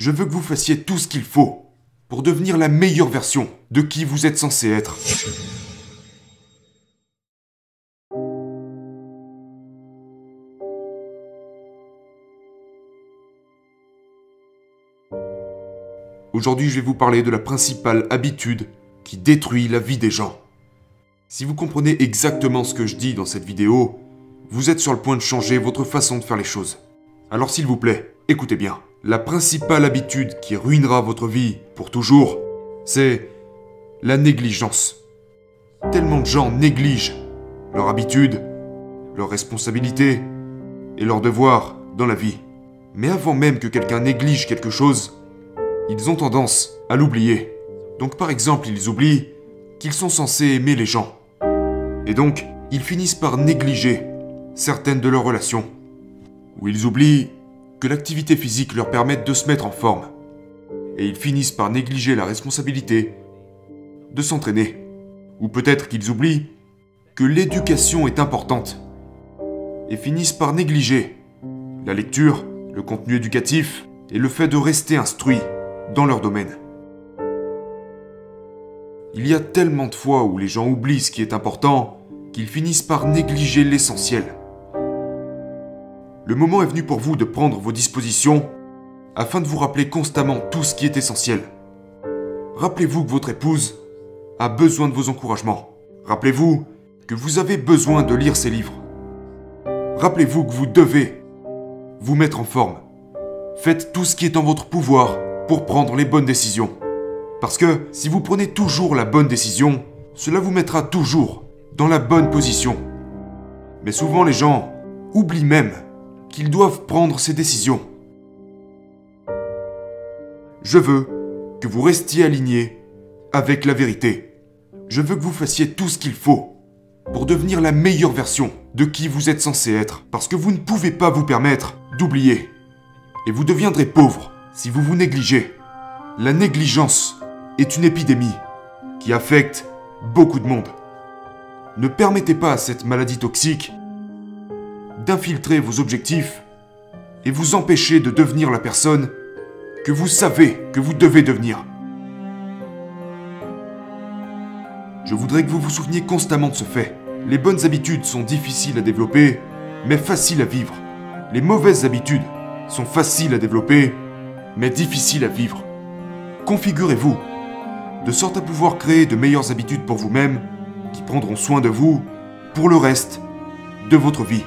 Je veux que vous fassiez tout ce qu'il faut pour devenir la meilleure version de qui vous êtes censé être. Aujourd'hui, je vais vous parler de la principale habitude qui détruit la vie des gens. Si vous comprenez exactement ce que je dis dans cette vidéo, vous êtes sur le point de changer votre façon de faire les choses. Alors s'il vous plaît, écoutez bien. La principale habitude qui ruinera votre vie pour toujours, c'est la négligence. Tellement de gens négligent leur habitude, leurs responsabilités et leurs devoirs dans la vie. Mais avant même que quelqu'un néglige quelque chose, ils ont tendance à l'oublier. Donc par exemple, ils oublient qu'ils sont censés aimer les gens. Et donc, ils finissent par négliger certaines de leurs relations. Ou ils oublient que l'activité physique leur permette de se mettre en forme. Et ils finissent par négliger la responsabilité de s'entraîner. Ou peut-être qu'ils oublient que l'éducation est importante. Et finissent par négliger la lecture, le contenu éducatif et le fait de rester instruit dans leur domaine. Il y a tellement de fois où les gens oublient ce qui est important qu'ils finissent par négliger l'essentiel. Le moment est venu pour vous de prendre vos dispositions afin de vous rappeler constamment tout ce qui est essentiel. Rappelez-vous que votre épouse a besoin de vos encouragements. Rappelez-vous que vous avez besoin de lire ses livres. Rappelez-vous que vous devez vous mettre en forme. Faites tout ce qui est en votre pouvoir pour prendre les bonnes décisions. Parce que si vous prenez toujours la bonne décision, cela vous mettra toujours dans la bonne position. Mais souvent les gens oublient même qu'ils doivent prendre ces décisions. Je veux que vous restiez alignés avec la vérité. Je veux que vous fassiez tout ce qu'il faut pour devenir la meilleure version de qui vous êtes censé être. Parce que vous ne pouvez pas vous permettre d'oublier. Et vous deviendrez pauvre si vous vous négligez. La négligence est une épidémie qui affecte beaucoup de monde. Ne permettez pas à cette maladie toxique d'infiltrer vos objectifs et vous empêcher de devenir la personne que vous savez que vous devez devenir. Je voudrais que vous vous souveniez constamment de ce fait. Les bonnes habitudes sont difficiles à développer, mais faciles à vivre. Les mauvaises habitudes sont faciles à développer, mais difficiles à vivre. Configurez-vous, de sorte à pouvoir créer de meilleures habitudes pour vous-même, qui prendront soin de vous pour le reste de votre vie.